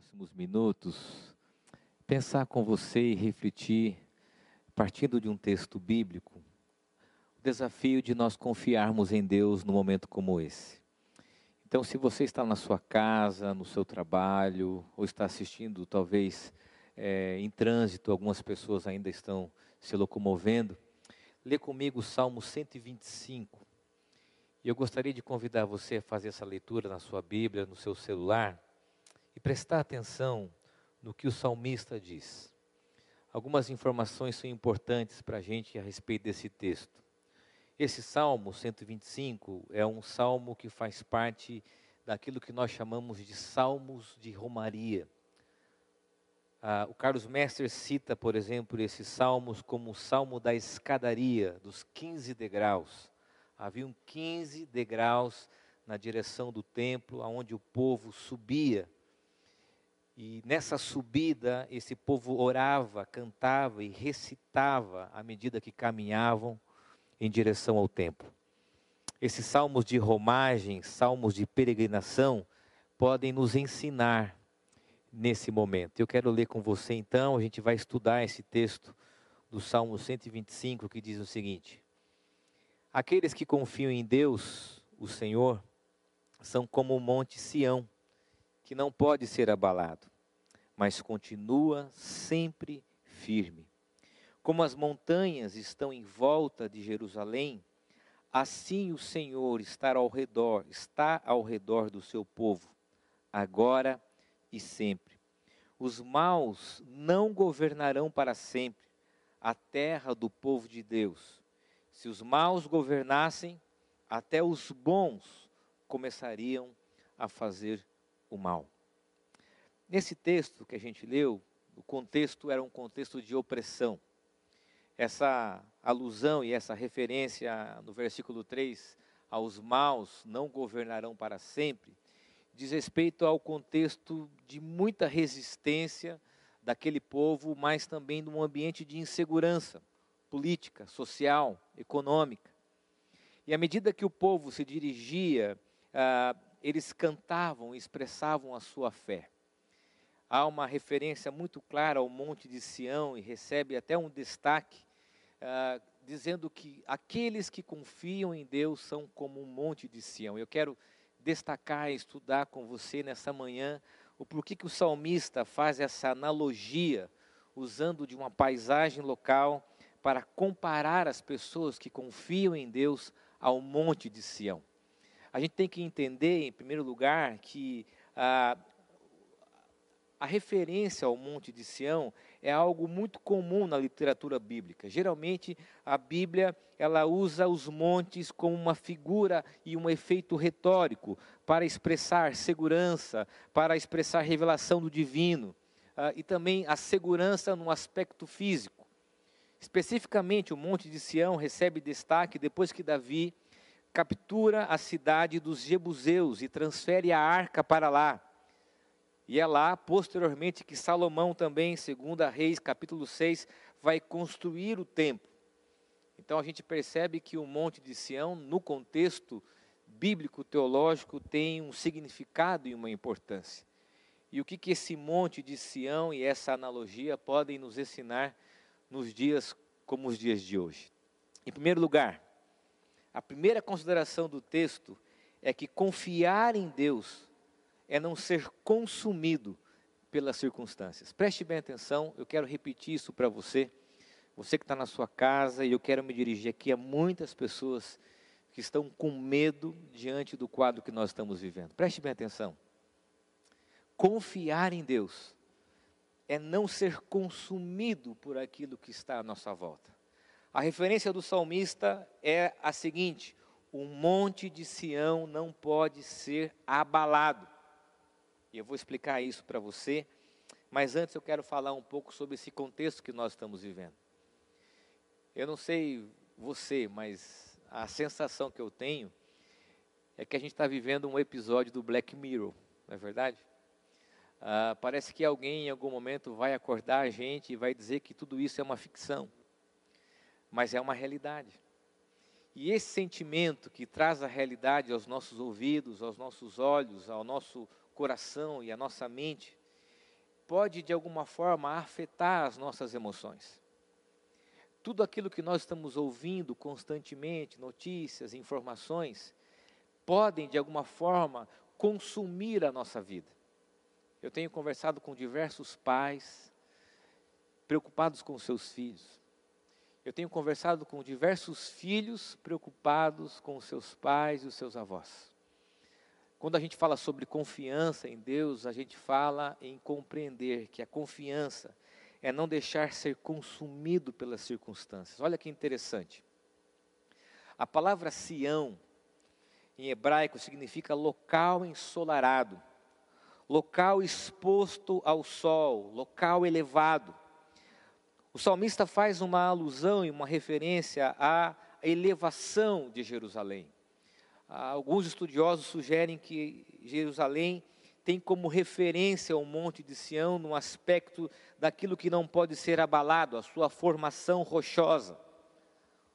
próximos minutos, pensar com você e refletir, partindo de um texto bíblico, o desafio de nós confiarmos em Deus num momento como esse. Então, se você está na sua casa, no seu trabalho, ou está assistindo, talvez é, em trânsito, algumas pessoas ainda estão se locomovendo, lê comigo o Salmo 125. E eu gostaria de convidar você a fazer essa leitura na sua Bíblia, no seu celular e prestar atenção no que o salmista diz. Algumas informações são importantes para a gente a respeito desse texto. Esse salmo 125 é um salmo que faz parte daquilo que nós chamamos de salmos de romaria. Ah, o Carlos Messer cita, por exemplo, esses salmos como o salmo da escadaria, dos 15 degraus. Haviam 15 degraus na direção do templo, aonde o povo subia e nessa subida, esse povo orava, cantava e recitava à medida que caminhavam em direção ao templo. Esses salmos de romagem, salmos de peregrinação, podem nos ensinar nesse momento. Eu quero ler com você então, a gente vai estudar esse texto do Salmo 125 que diz o seguinte: Aqueles que confiam em Deus, o Senhor, são como o monte Sião que não pode ser abalado, mas continua sempre firme. Como as montanhas estão em volta de Jerusalém, assim o Senhor está ao redor, está ao redor do seu povo, agora e sempre. Os maus não governarão para sempre a terra do povo de Deus. Se os maus governassem, até os bons começariam a fazer o mal. Nesse texto que a gente leu, o contexto era um contexto de opressão. Essa alusão e essa referência no versículo 3 aos maus não governarão para sempre, diz respeito ao contexto de muita resistência daquele povo, mas também num ambiente de insegurança política, social, econômica. E à medida que o povo se dirigia ah, eles cantavam, expressavam a sua fé. Há uma referência muito clara ao Monte de Sião e recebe até um destaque, uh, dizendo que aqueles que confiam em Deus são como um Monte de Sião. Eu quero destacar e estudar com você nessa manhã o porquê que o salmista faz essa analogia, usando de uma paisagem local, para comparar as pessoas que confiam em Deus ao Monte de Sião. A gente tem que entender, em primeiro lugar, que a, a referência ao Monte de Sião é algo muito comum na literatura bíblica. Geralmente, a Bíblia ela usa os montes como uma figura e um efeito retórico para expressar segurança, para expressar revelação do divino uh, e também a segurança no aspecto físico. Especificamente, o Monte de Sião recebe destaque depois que Davi captura a cidade dos Jebuseus e transfere a arca para lá. E é lá, posteriormente, que Salomão também, segundo Reis, capítulo 6, vai construir o templo. Então a gente percebe que o Monte de Sião, no contexto bíblico teológico, tem um significado e uma importância. E o que, que esse Monte de Sião e essa analogia podem nos ensinar nos dias como os dias de hoje? Em primeiro lugar, a primeira consideração do texto é que confiar em Deus é não ser consumido pelas circunstâncias. Preste bem atenção, eu quero repetir isso para você, você que está na sua casa, e eu quero me dirigir aqui a muitas pessoas que estão com medo diante do quadro que nós estamos vivendo. Preste bem atenção. Confiar em Deus é não ser consumido por aquilo que está à nossa volta. A referência do salmista é a seguinte: o monte de Sião não pode ser abalado. E eu vou explicar isso para você, mas antes eu quero falar um pouco sobre esse contexto que nós estamos vivendo. Eu não sei você, mas a sensação que eu tenho é que a gente está vivendo um episódio do Black Mirror, não é verdade? Ah, parece que alguém em algum momento vai acordar a gente e vai dizer que tudo isso é uma ficção mas é uma realidade. E esse sentimento que traz a realidade aos nossos ouvidos, aos nossos olhos, ao nosso coração e à nossa mente, pode de alguma forma afetar as nossas emoções. Tudo aquilo que nós estamos ouvindo constantemente, notícias, informações, podem de alguma forma consumir a nossa vida. Eu tenho conversado com diversos pais preocupados com seus filhos. Eu tenho conversado com diversos filhos preocupados com os seus pais e os seus avós. Quando a gente fala sobre confiança em Deus, a gente fala em compreender que a confiança é não deixar ser consumido pelas circunstâncias. Olha que interessante. A palavra Sião, em hebraico, significa local ensolarado, local exposto ao sol, local elevado. O salmista faz uma alusão e uma referência à elevação de Jerusalém. Alguns estudiosos sugerem que Jerusalém tem como referência o Monte de Sião no aspecto daquilo que não pode ser abalado, a sua formação rochosa.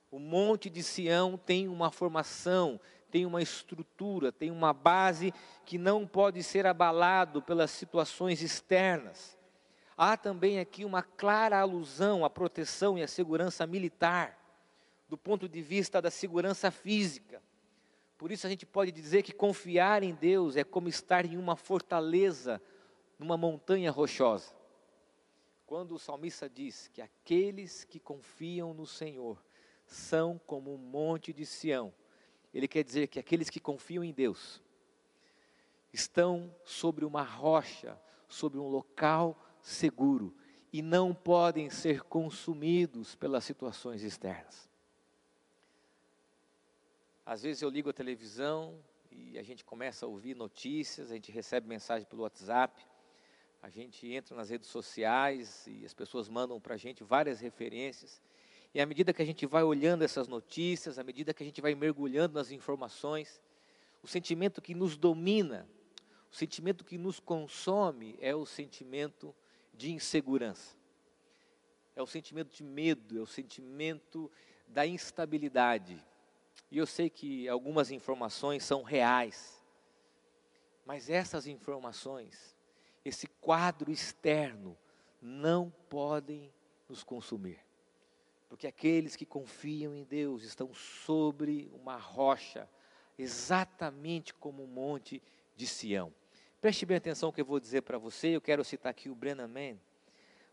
O Monte de Sião tem uma formação, tem uma estrutura, tem uma base que não pode ser abalado pelas situações externas. Há também aqui uma clara alusão à proteção e à segurança militar, do ponto de vista da segurança física. Por isso a gente pode dizer que confiar em Deus é como estar em uma fortaleza, numa montanha rochosa. Quando o salmista diz que aqueles que confiam no Senhor são como um monte de Sião, ele quer dizer que aqueles que confiam em Deus estão sobre uma rocha, sobre um local seguro e não podem ser consumidos pelas situações externas. Às vezes eu ligo a televisão e a gente começa a ouvir notícias, a gente recebe mensagem pelo WhatsApp, a gente entra nas redes sociais e as pessoas mandam para a gente várias referências. E à medida que a gente vai olhando essas notícias, à medida que a gente vai mergulhando nas informações, o sentimento que nos domina, o sentimento que nos consome é o sentimento de insegurança. É o sentimento de medo, é o sentimento da instabilidade. E eu sei que algumas informações são reais, mas essas informações, esse quadro externo, não podem nos consumir. Porque aqueles que confiam em Deus estão sobre uma rocha, exatamente como o monte de Sião. Preste bem atenção no que eu vou dizer para você. Eu quero citar aqui o Brennan Mann.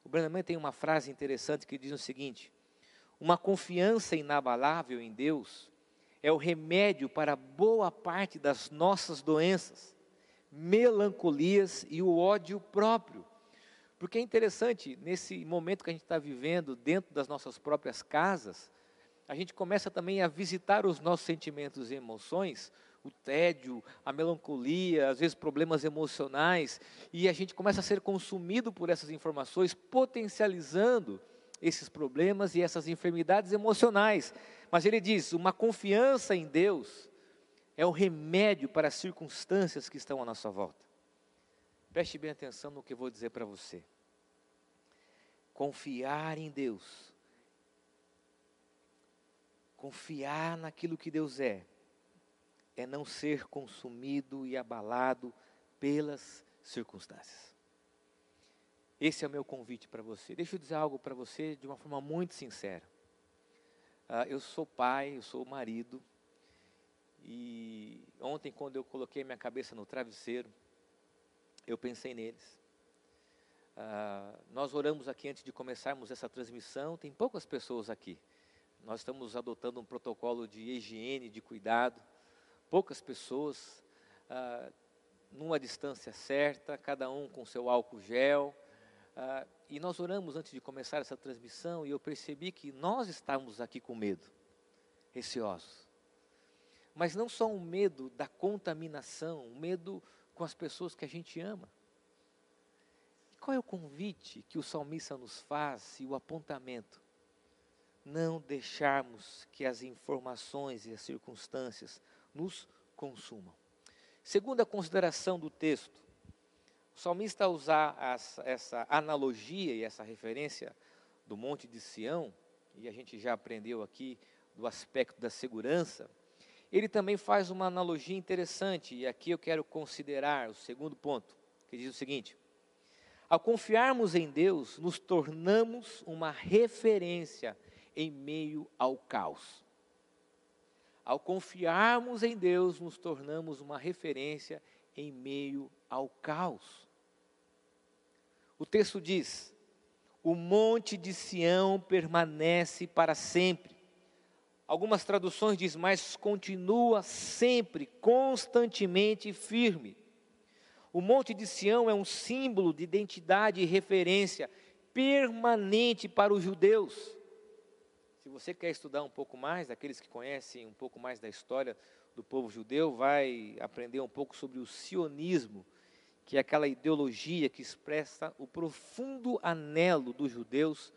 O Brennan Mann tem uma frase interessante que diz o seguinte: Uma confiança inabalável em Deus é o remédio para boa parte das nossas doenças, melancolias e o ódio próprio. Porque é interessante, nesse momento que a gente está vivendo, dentro das nossas próprias casas, a gente começa também a visitar os nossos sentimentos e emoções o tédio, a melancolia, às vezes problemas emocionais, e a gente começa a ser consumido por essas informações, potencializando esses problemas e essas enfermidades emocionais. Mas ele diz: uma confiança em Deus é o remédio para as circunstâncias que estão à nossa volta. Preste bem atenção no que eu vou dizer para você. Confiar em Deus, confiar naquilo que Deus é, é não ser consumido e abalado pelas circunstâncias. Esse é o meu convite para você. Deixa eu dizer algo para você de uma forma muito sincera. Uh, eu sou pai, eu sou marido, e ontem, quando eu coloquei minha cabeça no travesseiro, eu pensei neles. Uh, nós oramos aqui antes de começarmos essa transmissão, tem poucas pessoas aqui. Nós estamos adotando um protocolo de higiene, de cuidado poucas pessoas, ah, numa distância certa, cada um com seu álcool gel. Ah, e nós oramos antes de começar essa transmissão e eu percebi que nós estávamos aqui com medo, receosos. Mas não só um medo da contaminação, um medo com as pessoas que a gente ama. E qual é o convite que o salmista nos faz e o apontamento? Não deixarmos que as informações e as circunstâncias nos consumam. Segunda consideração do texto, o salmista usar essa, analogia e essa referência do Monte de Sião, e a gente já aprendeu aqui do aspecto da segurança, ele também faz uma analogia interessante, e aqui eu quero considerar o segundo ponto, que diz o seguinte: Ao confiarmos em Deus, nos tornamos uma referência em meio ao caos. Ao confiarmos em Deus, nos tornamos uma referência em meio ao caos. O texto diz: O monte de Sião permanece para sempre. Algumas traduções diz, mas continua sempre, constantemente firme. O Monte de Sião é um símbolo de identidade e referência permanente para os judeus. Você quer estudar um pouco mais, aqueles que conhecem um pouco mais da história do povo judeu, vai aprender um pouco sobre o sionismo, que é aquela ideologia que expressa o profundo anelo dos judeus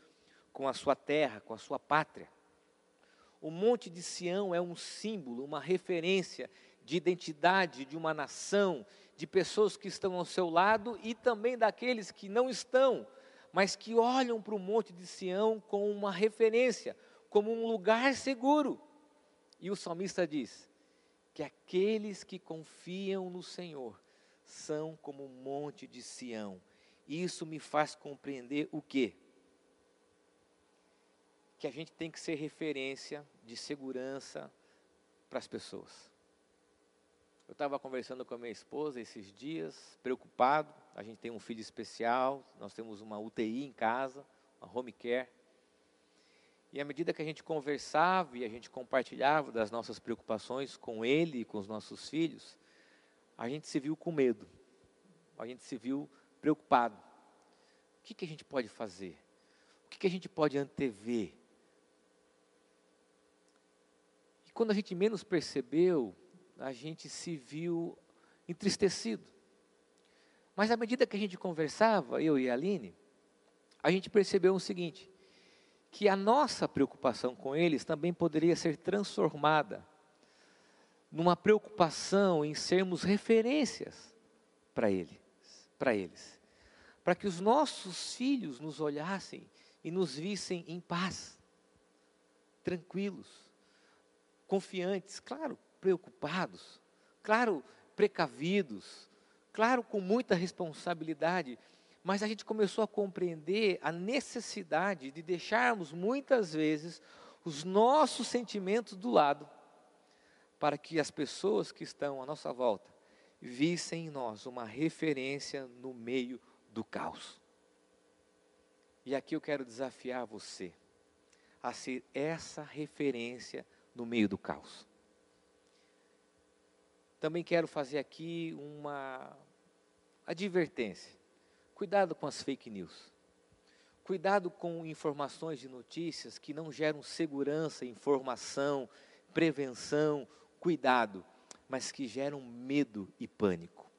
com a sua terra, com a sua pátria. O Monte de Sião é um símbolo, uma referência de identidade de uma nação, de pessoas que estão ao seu lado e também daqueles que não estão, mas que olham para o Monte de Sião com uma referência, como um lugar seguro. E o salmista diz que aqueles que confiam no Senhor são como o Monte de Sião. Isso me faz compreender o quê? Que a gente tem que ser referência de segurança para as pessoas. Eu estava conversando com a minha esposa esses dias, preocupado. A gente tem um filho especial, nós temos uma UTI em casa, uma home care. E à medida que a gente conversava e a gente compartilhava das nossas preocupações com ele e com os nossos filhos, a gente se viu com medo, a gente se viu preocupado. O que, que a gente pode fazer? O que, que a gente pode antever? E quando a gente menos percebeu, a gente se viu entristecido. Mas à medida que a gente conversava, eu e a Aline, a gente percebeu o seguinte: que a nossa preocupação com eles também poderia ser transformada numa preocupação em sermos referências para eles, para eles, para que os nossos filhos nos olhassem e nos vissem em paz, tranquilos, confiantes, claro, preocupados, claro, precavidos, claro, com muita responsabilidade, mas a gente começou a compreender a necessidade de deixarmos muitas vezes os nossos sentimentos do lado, para que as pessoas que estão à nossa volta vissem em nós uma referência no meio do caos. E aqui eu quero desafiar você a ser essa referência no meio do caos. Também quero fazer aqui uma advertência. Cuidado com as fake news. Cuidado com informações de notícias que não geram segurança, informação, prevenção, cuidado, mas que geram medo e pânico.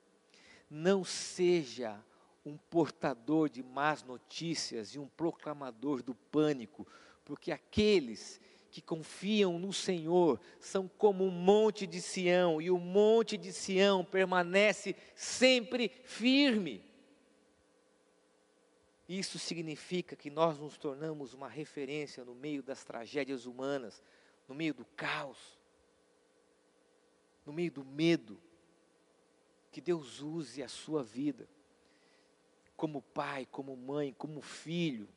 Não seja um portador de más notícias e um proclamador do pânico, porque aqueles que confiam no Senhor são como um monte de Sião, e o monte de Sião permanece sempre firme. Isso significa que nós nos tornamos uma referência no meio das tragédias humanas, no meio do caos, no meio do medo. Que Deus use a sua vida como pai, como mãe, como filho,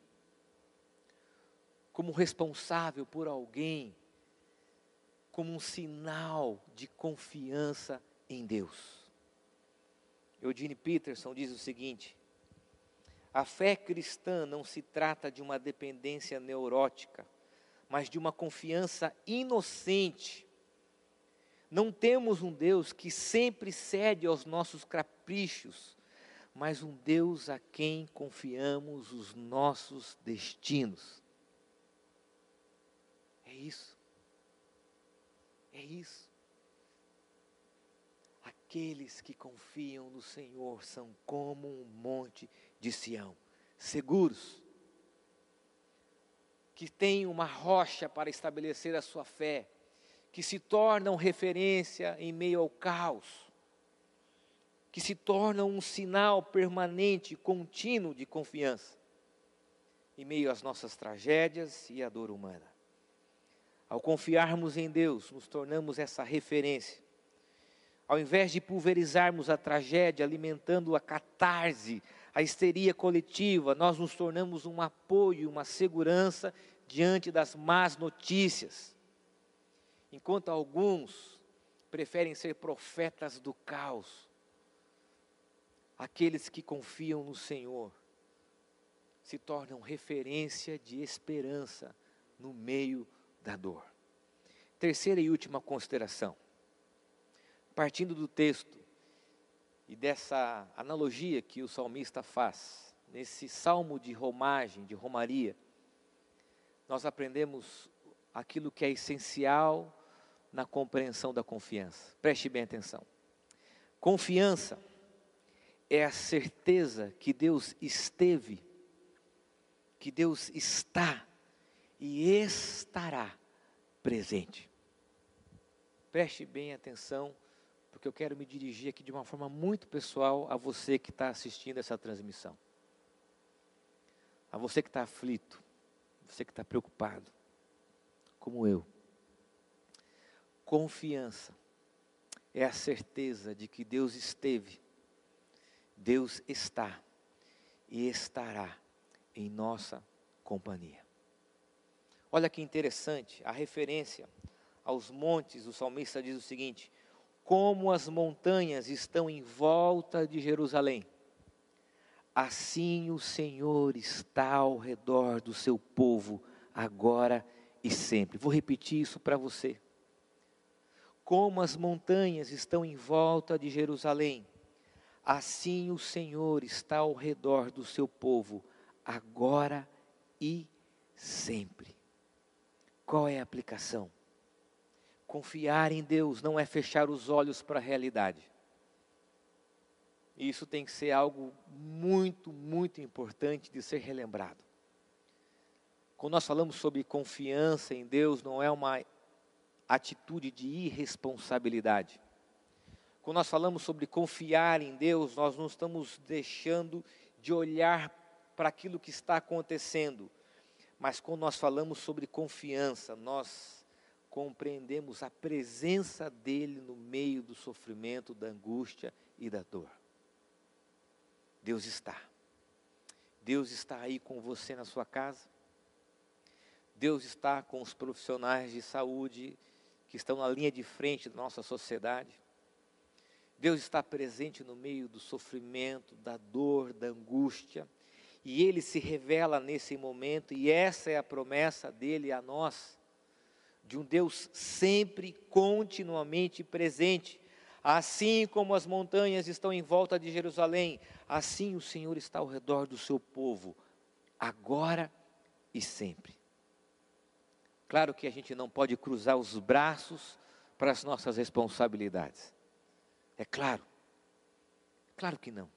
como responsável por alguém, como um sinal de confiança em Deus. Eugene Peterson diz o seguinte: a fé cristã não se trata de uma dependência neurótica, mas de uma confiança inocente. Não temos um Deus que sempre cede aos nossos caprichos, mas um Deus a quem confiamos os nossos destinos isso. É isso. Aqueles que confiam no Senhor são como um monte de Sião, seguros, que têm uma rocha para estabelecer a sua fé, que se tornam referência em meio ao caos, que se tornam um sinal permanente, contínuo de confiança, em meio às nossas tragédias e à dor humana. Ao confiarmos em Deus, nos tornamos essa referência. Ao invés de pulverizarmos a tragédia, alimentando a catarse, a histeria coletiva, nós nos tornamos um apoio, uma segurança diante das más notícias. Enquanto alguns preferem ser profetas do caos, aqueles que confiam no Senhor se tornam referência de esperança no meio da dor. Terceira e última consideração. Partindo do texto e dessa analogia que o salmista faz, nesse salmo de romagem, de romaria, nós aprendemos aquilo que é essencial na compreensão da confiança. Preste bem atenção. Confiança é a certeza que Deus esteve, que Deus está e estará presente. Preste bem atenção porque eu quero me dirigir aqui de uma forma muito pessoal a você que está assistindo essa transmissão. A você que está aflito, você que está preocupado, como eu. Confiança é a certeza de que Deus esteve, Deus está e estará em nossa companhia. Olha que interessante, a referência aos montes, o salmista diz o seguinte: como as montanhas estão em volta de Jerusalém, assim o Senhor está ao redor do seu povo, agora e sempre. Vou repetir isso para você. Como as montanhas estão em volta de Jerusalém, assim o Senhor está ao redor do seu povo, agora e sempre. Qual é a aplicação? Confiar em Deus não é fechar os olhos para a realidade. Isso tem que ser algo muito, muito importante de ser relembrado. Quando nós falamos sobre confiança em Deus, não é uma atitude de irresponsabilidade. Quando nós falamos sobre confiar em Deus, nós não estamos deixando de olhar para aquilo que está acontecendo. Mas quando nós falamos sobre confiança, nós compreendemos a presença dele no meio do sofrimento, da angústia e da dor. Deus está. Deus está aí com você na sua casa. Deus está com os profissionais de saúde que estão na linha de frente da nossa sociedade. Deus está presente no meio do sofrimento, da dor, da angústia, e Ele se revela nesse momento, e essa é a promessa dele a nós de um Deus sempre, continuamente presente. Assim como as montanhas estão em volta de Jerusalém, assim o Senhor está ao redor do seu povo, agora e sempre. Claro que a gente não pode cruzar os braços para as nossas responsabilidades. É claro. Claro que não.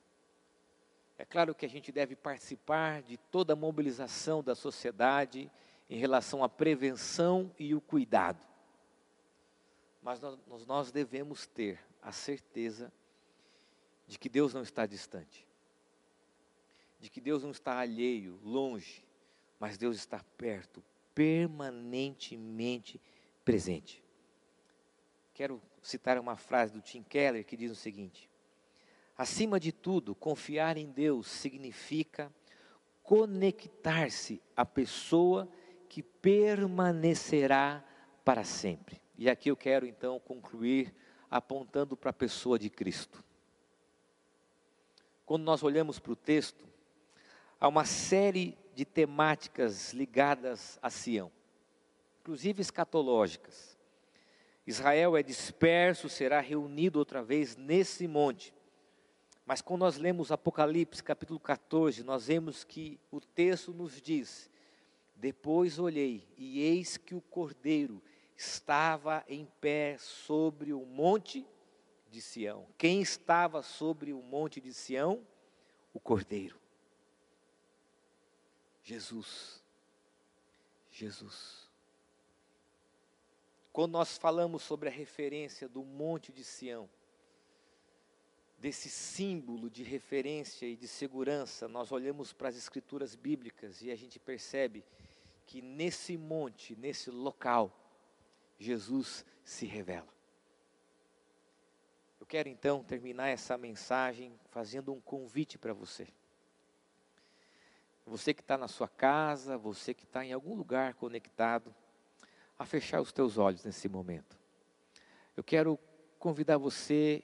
É claro que a gente deve participar de toda a mobilização da sociedade em relação à prevenção e o cuidado. Mas nós, nós devemos ter a certeza de que Deus não está distante, de que Deus não está alheio, longe, mas Deus está perto, permanentemente presente. Quero citar uma frase do Tim Keller que diz o seguinte: Acima de tudo, confiar em Deus significa conectar-se à pessoa que permanecerá para sempre. E aqui eu quero então concluir apontando para a pessoa de Cristo. Quando nós olhamos para o texto, há uma série de temáticas ligadas a Sião, inclusive escatológicas. Israel é disperso, será reunido outra vez nesse monte. Mas quando nós lemos Apocalipse capítulo 14, nós vemos que o texto nos diz depois olhei, e eis que o cordeiro estava em pé sobre o monte de Sião. Quem estava sobre o monte de Sião? O cordeiro. Jesus. Jesus. Quando nós falamos sobre a referência do monte de Sião, desse símbolo de referência e de segurança, nós olhamos para as escrituras bíblicas e a gente percebe que nesse monte, nesse local, Jesus se revela. Eu quero então terminar essa mensagem fazendo um convite para você. você que está na sua casa, você que está em algum lugar conectado, a fechar os teus olhos nesse momento. Eu quero convidar você,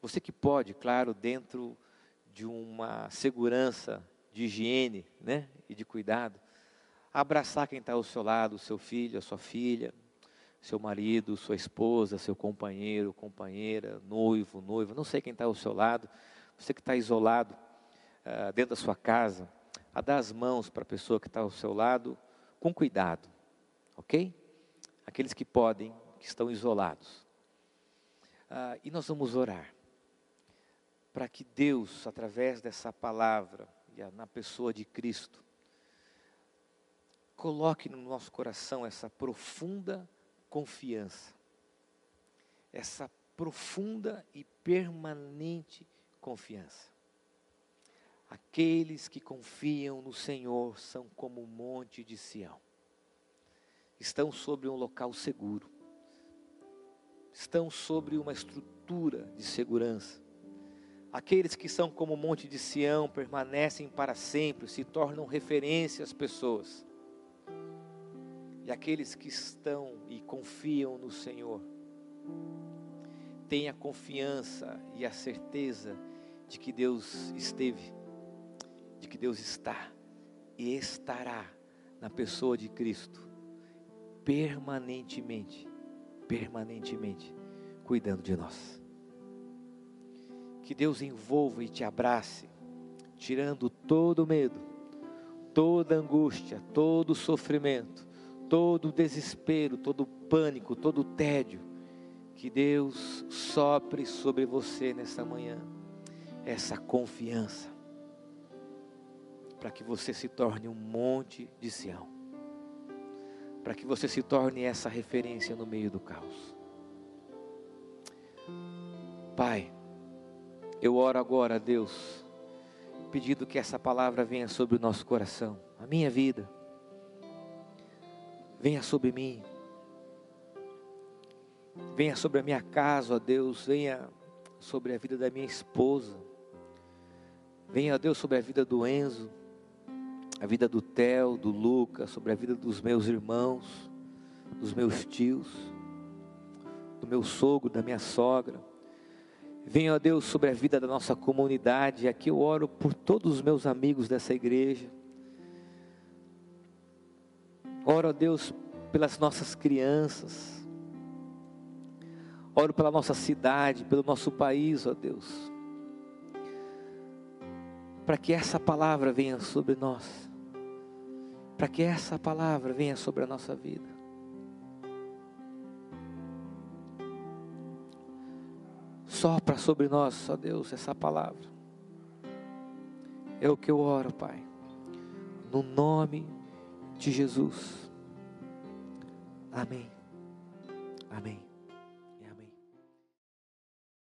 você que pode, claro, dentro de uma segurança de higiene né, e de cuidado, abraçar quem está ao seu lado, seu filho, a sua filha, seu marido, sua esposa, seu companheiro, companheira, noivo, noiva, não sei quem está ao seu lado, você que está isolado uh, dentro da sua casa, a dar as mãos para a pessoa que está ao seu lado com cuidado, ok? Aqueles que podem, que estão isolados. Uh, e nós vamos orar para que Deus, através dessa palavra, na pessoa de Cristo, coloque no nosso coração essa profunda confiança, essa profunda e permanente confiança. Aqueles que confiam no Senhor são como o monte de Sião. Estão sobre um local seguro. Estão sobre uma estrutura de segurança. Aqueles que são como o monte de Sião permanecem para sempre, se tornam referência às pessoas. E aqueles que estão e confiam no Senhor, têm a confiança e a certeza de que Deus esteve, de que Deus está e estará na pessoa de Cristo, permanentemente, permanentemente, cuidando de nós. Que Deus envolva e te abrace, tirando todo medo, toda angústia, todo sofrimento, todo o desespero, todo o pânico, todo o tédio. Que Deus sopre sobre você nessa manhã essa confiança, para que você se torne um monte de Sião, para que você se torne essa referência no meio do caos. Pai, eu oro agora a Deus, pedindo que essa palavra venha sobre o nosso coração, a minha vida, venha sobre mim, venha sobre a minha casa, ó Deus, venha sobre a vida da minha esposa, venha, ó Deus, sobre a vida do Enzo, a vida do Theo, do Lucas, sobre a vida dos meus irmãos, dos meus tios, do meu sogro, da minha sogra. Venha, ó Deus, sobre a vida da nossa comunidade. Aqui eu oro por todos os meus amigos dessa igreja. Oro, ó Deus, pelas nossas crianças. Oro pela nossa cidade, pelo nosso país, ó Deus. Para que essa palavra venha sobre nós. Para que essa palavra venha sobre a nossa vida. Sopra sobre nós, ó Deus, essa palavra. É o que eu oro, Pai. No nome de Jesus. Amém. Amém.